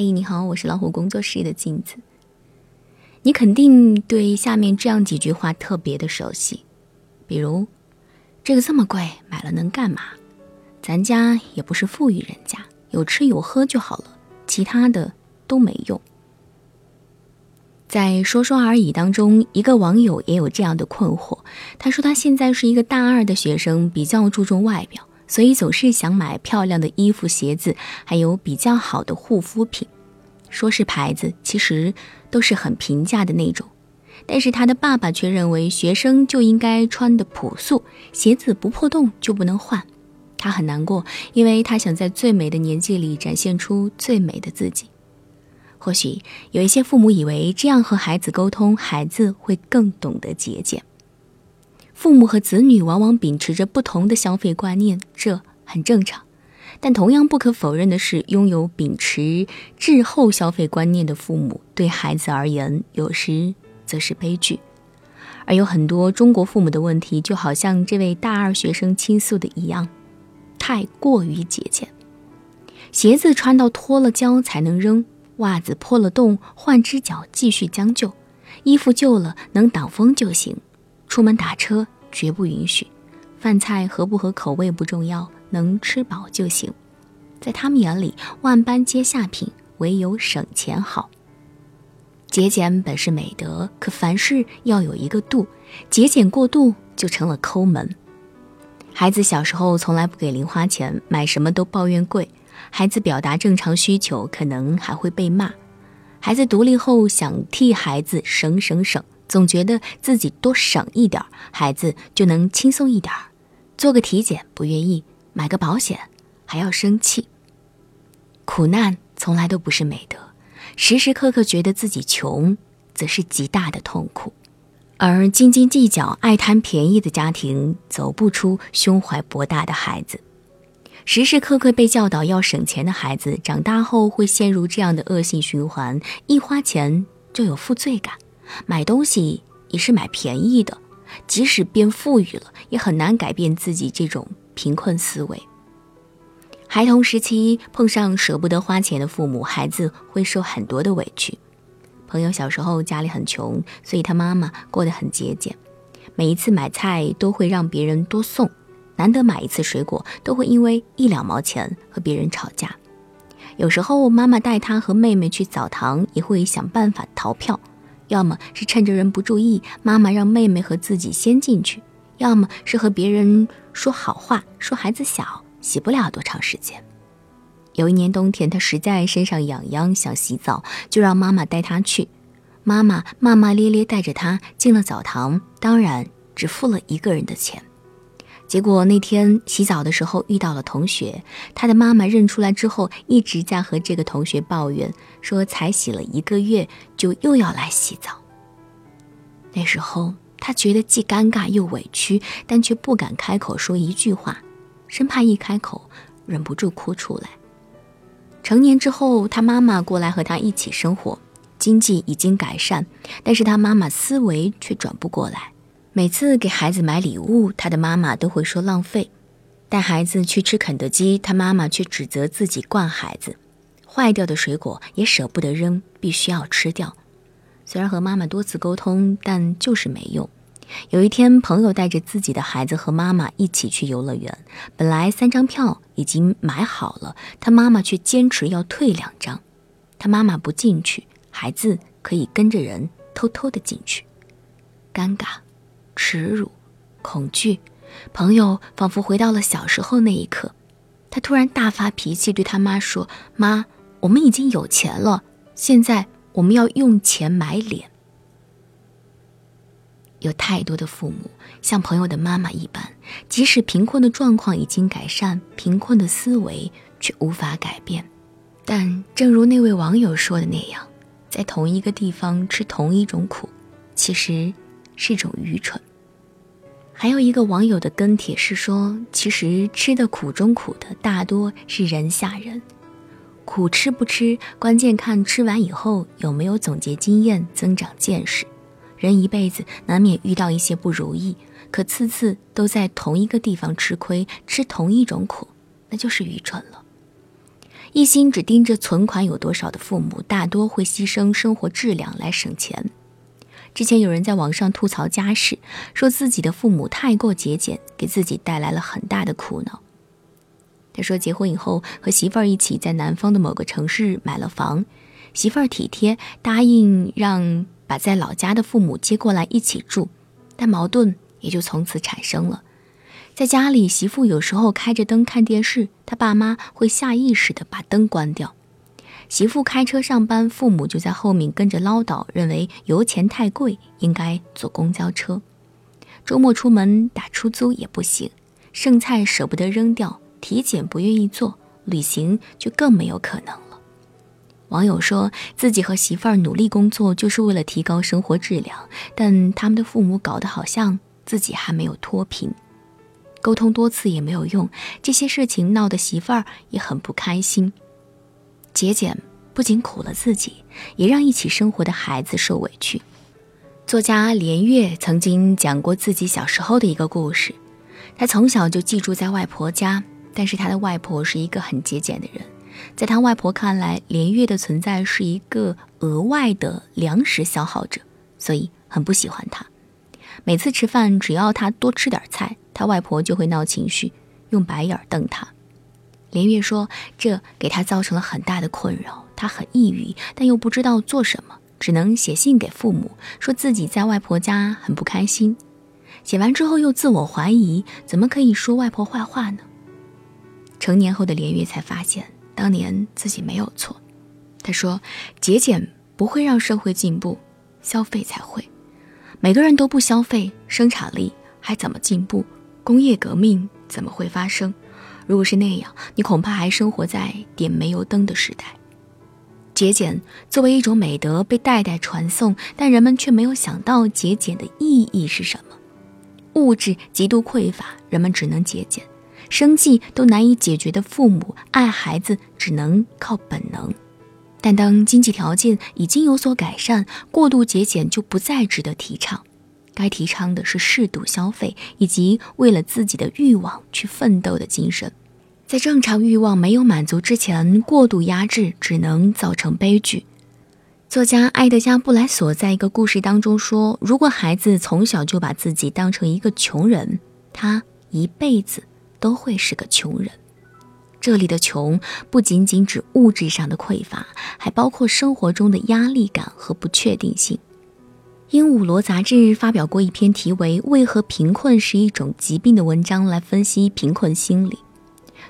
嘿，你好，我是老虎工作室的镜子。你肯定对下面这样几句话特别的熟悉，比如，这个这么贵，买了能干嘛？咱家也不是富裕人家，有吃有喝就好了，其他的都没用。在说说而已当中，一个网友也有这样的困惑。他说他现在是一个大二的学生，比较注重外表。所以总是想买漂亮的衣服、鞋子，还有比较好的护肤品。说是牌子，其实都是很平价的那种。但是他的爸爸却认为，学生就应该穿的朴素，鞋子不破洞就不能换。他很难过，因为他想在最美的年纪里展现出最美的自己。或许有一些父母以为这样和孩子沟通，孩子会更懂得节俭。父母和子女往往秉持着不同的消费观念，这很正常。但同样不可否认的是，拥有秉持滞后消费观念的父母，对孩子而言，有时则是悲剧。而有很多中国父母的问题，就好像这位大二学生倾诉的一样，太过于节俭。鞋子穿到脱了胶才能扔，袜子破了洞换只脚继续将就，衣服旧了能挡风就行。出门打车绝不允许，饭菜合不合口味不重要，能吃饱就行。在他们眼里，万般皆下品，唯有省钱好。节俭本是美德，可凡事要有一个度，节俭过度就成了抠门。孩子小时候从来不给零花钱，买什么都抱怨贵。孩子表达正常需求，可能还会被骂。孩子独立后，想替孩子省省省。总觉得自己多省一点孩子就能轻松一点做个体检不愿意，买个保险还要生气。苦难从来都不是美德，时时刻刻觉得自己穷，则是极大的痛苦。而斤斤计较、爱贪便宜的家庭，走不出胸怀博大的孩子。时时刻刻被教导要省钱的孩子，长大后会陷入这样的恶性循环：一花钱就有负罪感。买东西也是买便宜的，即使变富裕了，也很难改变自己这种贫困思维。孩童时期碰上舍不得花钱的父母，孩子会受很多的委屈。朋友小时候家里很穷，所以他妈妈过得很节俭，每一次买菜都会让别人多送，难得买一次水果都会因为一两毛钱和别人吵架。有时候妈妈带他和妹妹去澡堂，也会想办法逃票。要么是趁着人不注意，妈妈让妹妹和自己先进去；要么是和别人说好话，说孩子小，洗不了多长时间。有一年冬天，他实在身上痒痒，想洗澡，就让妈妈带他去。妈妈骂骂咧咧带着他进了澡堂，当然只付了一个人的钱。结果那天洗澡的时候遇到了同学，他的妈妈认出来之后，一直在和这个同学抱怨，说才洗了一个月就又要来洗澡。那时候他觉得既尴尬又委屈，但却不敢开口说一句话，生怕一开口忍不住哭出来。成年之后，他妈妈过来和他一起生活，经济已经改善，但是他妈妈思维却转不过来。每次给孩子买礼物，他的妈妈都会说浪费；带孩子去吃肯德基，他妈妈却指责自己惯孩子；坏掉的水果也舍不得扔，必须要吃掉。虽然和妈妈多次沟通，但就是没用。有一天，朋友带着自己的孩子和妈妈一起去游乐园，本来三张票已经买好了，他妈妈却坚持要退两张。他妈妈不进去，孩子可以跟着人偷偷的进去，尴尬。耻辱、恐惧，朋友仿佛回到了小时候那一刻。他突然大发脾气，对他妈说：“妈，我们已经有钱了，现在我们要用钱买脸。”有太多的父母像朋友的妈妈一般，即使贫困的状况已经改善，贫困的思维却无法改变。但正如那位网友说的那样，在同一个地方吃同一种苦，其实是一种愚蠢。还有一个网友的跟帖是说，其实吃的苦中苦的大多是人下人，苦吃不吃，关键看吃完以后有没有总结经验、增长见识。人一辈子难免遇到一些不如意，可次次都在同一个地方吃亏，吃同一种苦，那就是愚蠢了。一心只盯着存款有多少的父母，大多会牺牲生活质量来省钱。之前有人在网上吐槽家世，说自己的父母太过节俭，给自己带来了很大的苦恼。他说，结婚以后和媳妇儿一起在南方的某个城市买了房，媳妇儿体贴，答应让把在老家的父母接过来一起住，但矛盾也就从此产生了。在家里，媳妇有时候开着灯看电视，他爸妈会下意识的把灯关掉。媳妇开车上班，父母就在后面跟着唠叨，认为油钱太贵，应该坐公交车。周末出门打出租也不行，剩菜舍不得扔掉，体检不愿意做，旅行就更没有可能了。网友说自己和媳妇儿努力工作，就是为了提高生活质量，但他们的父母搞得好像自己还没有脱贫。沟通多次也没有用，这些事情闹得媳妇儿也很不开心。节俭不仅苦了自己，也让一起生活的孩子受委屈。作家连岳曾经讲过自己小时候的一个故事。他从小就寄住在外婆家，但是他的外婆是一个很节俭的人。在他外婆看来，连月的存在是一个额外的粮食消耗者，所以很不喜欢他。每次吃饭，只要他多吃点菜，他外婆就会闹情绪，用白眼瞪他。连月说，这给他造成了很大的困扰，他很抑郁，但又不知道做什么，只能写信给父母，说自己在外婆家很不开心。写完之后又自我怀疑，怎么可以说外婆坏话呢？成年后的连月才发现，当年自己没有错。他说，节俭不会让社会进步，消费才会。每个人都不消费，生产力还怎么进步？工业革命怎么会发生？如果是那样，你恐怕还生活在点煤油灯的时代。节俭作为一种美德被代代传颂，但人们却没有想到节俭的意义是什么。物质极度匮乏，人们只能节俭；生计都难以解决的父母，爱孩子只能靠本能。但当经济条件已经有所改善，过度节俭就不再值得提倡。该提倡的是适度消费，以及为了自己的欲望去奋斗的精神。在正常欲望没有满足之前，过度压制只能造成悲剧。作家埃德加·布莱索在一个故事当中说：“如果孩子从小就把自己当成一个穷人，他一辈子都会是个穷人。”这里的穷不仅仅指物质上的匮乏，还包括生活中的压力感和不确定性。鹦鹉螺杂志发表过一篇题为《为何贫困是一种疾病》的文章，来分析贫困心理。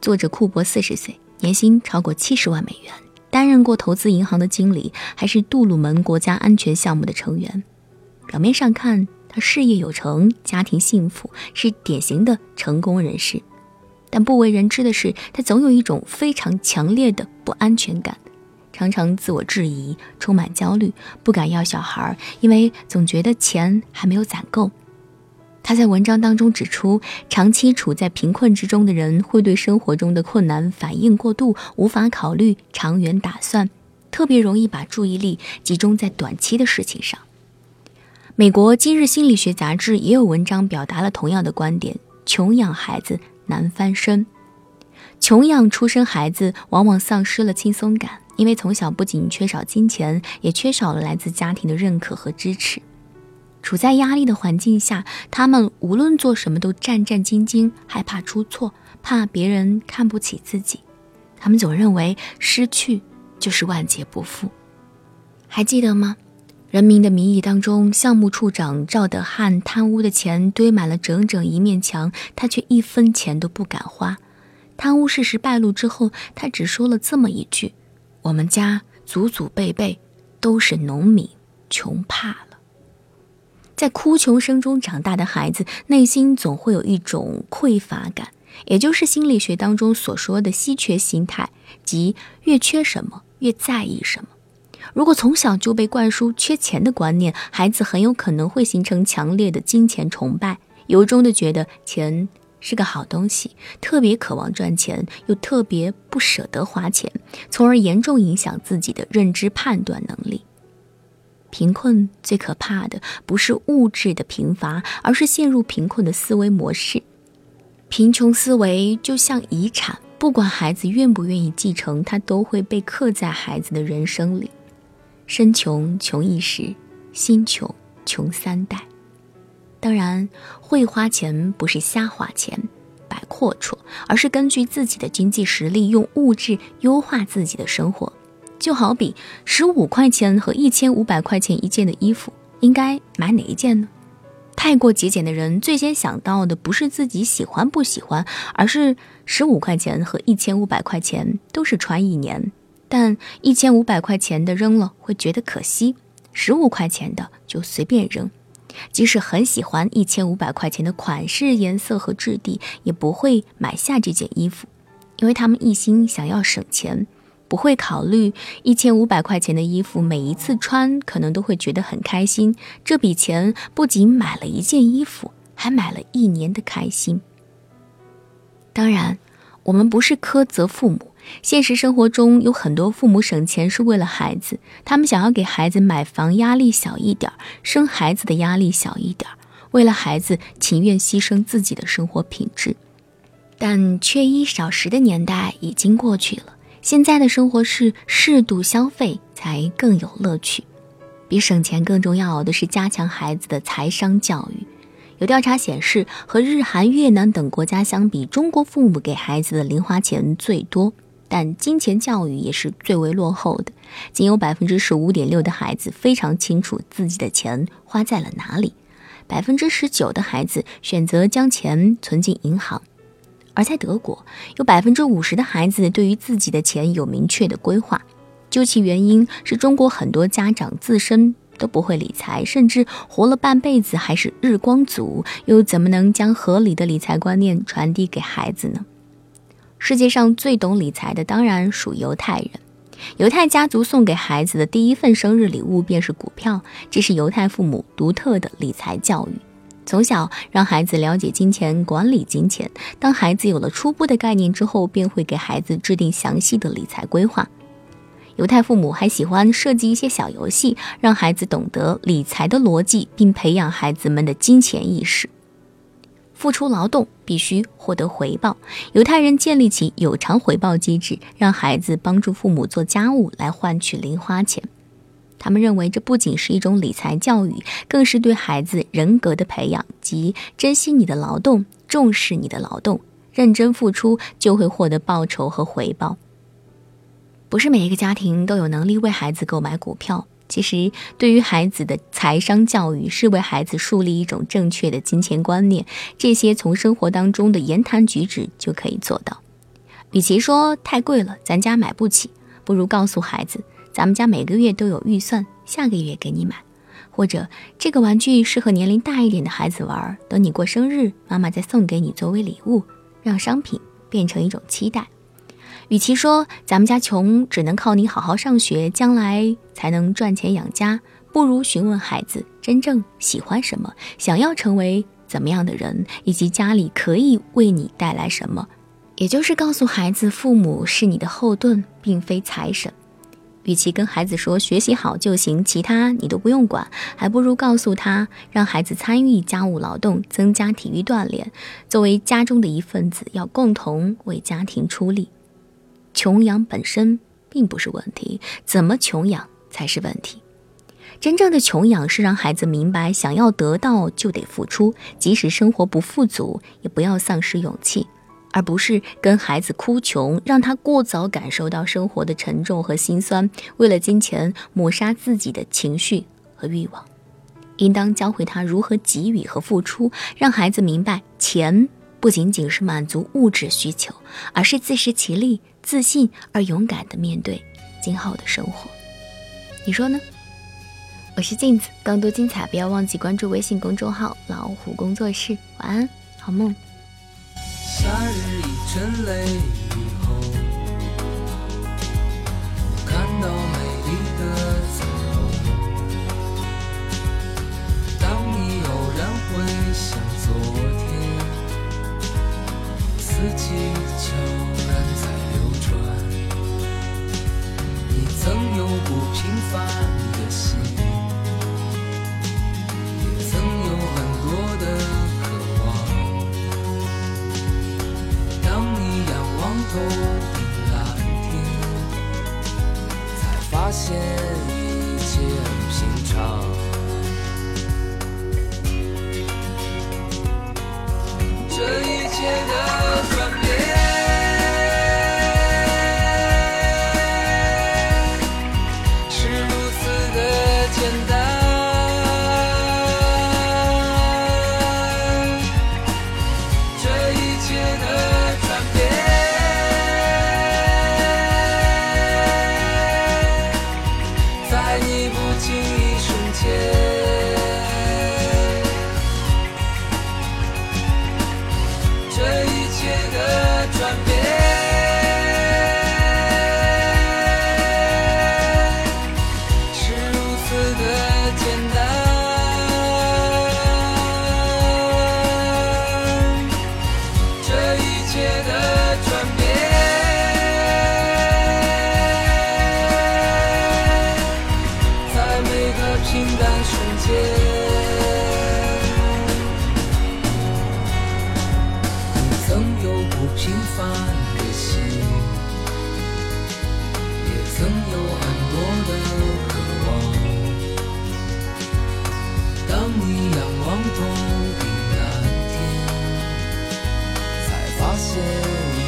作者库珀四十岁，年薪超过七十万美元，担任过投资银行的经理，还是杜鲁门国家安全项目的成员。表面上看，他事业有成，家庭幸福，是典型的成功人士。但不为人知的是，他总有一种非常强烈的不安全感，常常自我质疑，充满焦虑，不敢要小孩，因为总觉得钱还没有攒够。他在文章当中指出，长期处在贫困之中的人会对生活中的困难反应过度，无法考虑长远打算，特别容易把注意力集中在短期的事情上。美国今日心理学杂志也有文章表达了同样的观点：穷养孩子。难翻身，穷养出生孩子往往丧失了轻松感，因为从小不仅缺少金钱，也缺少了来自家庭的认可和支持。处在压力的环境下，他们无论做什么都战战兢兢，害怕出错，怕别人看不起自己。他们总认为失去就是万劫不复。还记得吗？《人民的名义》当中，项目处长赵德汉贪污的钱堆满了整整一面墙，他却一分钱都不敢花。贪污事实败露之后，他只说了这么一句：“我们家祖祖辈辈都是农民，穷怕了。”在哭穷声中长大的孩子，内心总会有一种匮乏感，也就是心理学当中所说的稀缺心态，即越缺什么，越在意什么。如果从小就被灌输缺钱的观念，孩子很有可能会形成强烈的金钱崇拜，由衷的觉得钱是个好东西，特别渴望赚钱，又特别不舍得花钱，从而严重影响自己的认知判断能力。贫困最可怕的不是物质的贫乏，而是陷入贫困的思维模式。贫穷思维就像遗产。不管孩子愿不愿意继承，它都会被刻在孩子的人生里。身穷穷一时，心穷穷三代。当然，会花钱不是瞎花钱、摆阔绰，而是根据自己的经济实力，用物质优化自己的生活。就好比十五块钱和一千五百块钱一件的衣服，应该买哪一件呢？太过节俭的人，最先想到的不是自己喜欢不喜欢，而是十五块钱和一千五百块钱都是穿一年，但一千五百块钱的扔了会觉得可惜，十五块钱的就随便扔。即使很喜欢一千五百块钱的款式、颜色和质地，也不会买下这件衣服，因为他们一心想要省钱。不会考虑一千五百块钱的衣服，每一次穿可能都会觉得很开心。这笔钱不仅买了一件衣服，还买了一年的开心。当然，我们不是苛责父母。现实生活中有很多父母省钱是为了孩子，他们想要给孩子买房压力小一点，生孩子的压力小一点，为了孩子情愿牺牲自己的生活品质。但缺衣少食的年代已经过去了。现在的生活是适度消费才更有乐趣，比省钱更重要的是加强孩子的财商教育。有调查显示，和日韩、越南等国家相比，中国父母给孩子的零花钱最多，但金钱教育也是最为落后的。仅有百分之十五点六的孩子非常清楚自己的钱花在了哪里，百分之十九的孩子选择将钱存进银行。而在德国，有百分之五十的孩子对于自己的钱有明确的规划。究其原因，是中国很多家长自身都不会理财，甚至活了半辈子还是日光族，又怎么能将合理的理财观念传递给孩子呢？世界上最懂理财的当然属犹太人。犹太家族送给孩子的第一份生日礼物便是股票，这是犹太父母独特的理财教育。从小让孩子了解金钱，管理金钱。当孩子有了初步的概念之后，便会给孩子制定详细的理财规划。犹太父母还喜欢设计一些小游戏，让孩子懂得理财的逻辑，并培养孩子们的金钱意识。付出劳动必须获得回报，犹太人建立起有偿回报机制，让孩子帮助父母做家务来换取零花钱。他们认为，这不仅是一种理财教育，更是对孩子人格的培养，即珍惜你的劳动，重视你的劳动，认真付出就会获得报酬和回报。不是每一个家庭都有能力为孩子购买股票。其实，对于孩子的财商教育，是为孩子树立一种正确的金钱观念，这些从生活当中的言谈举止就可以做到。与其说太贵了，咱家买不起，不如告诉孩子。咱们家每个月都有预算，下个月给你买，或者这个玩具适合年龄大一点的孩子玩，等你过生日，妈妈再送给你作为礼物，让商品变成一种期待。与其说咱们家穷，只能靠你好好上学，将来才能赚钱养家，不如询问孩子真正喜欢什么，想要成为怎么样的人，以及家里可以为你带来什么，也就是告诉孩子，父母是你的后盾，并非财神。与其跟孩子说学习好就行，其他你都不用管，还不如告诉他，让孩子参与家务劳动，增加体育锻炼，作为家中的一份子，要共同为家庭出力。穷养本身并不是问题，怎么穷养才是问题。真正的穷养是让孩子明白，想要得到就得付出，即使生活不富足，也不要丧失勇气。而不是跟孩子哭穷，让他过早感受到生活的沉重和心酸，为了金钱抹杀自己的情绪和欲望。应当教会他如何给予和付出，让孩子明白，钱不仅仅是满足物质需求，而是自食其力、自信而勇敢地面对今后的生活。你说呢？我是镜子，更多精彩不要忘记关注微信公众号“老虎工作室”。晚安，好梦。夏日一阵泪四季谢你。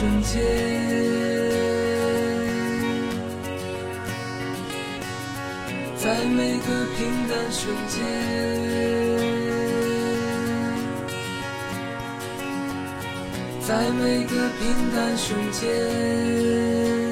瞬间在每个平淡瞬间在每个平淡瞬间。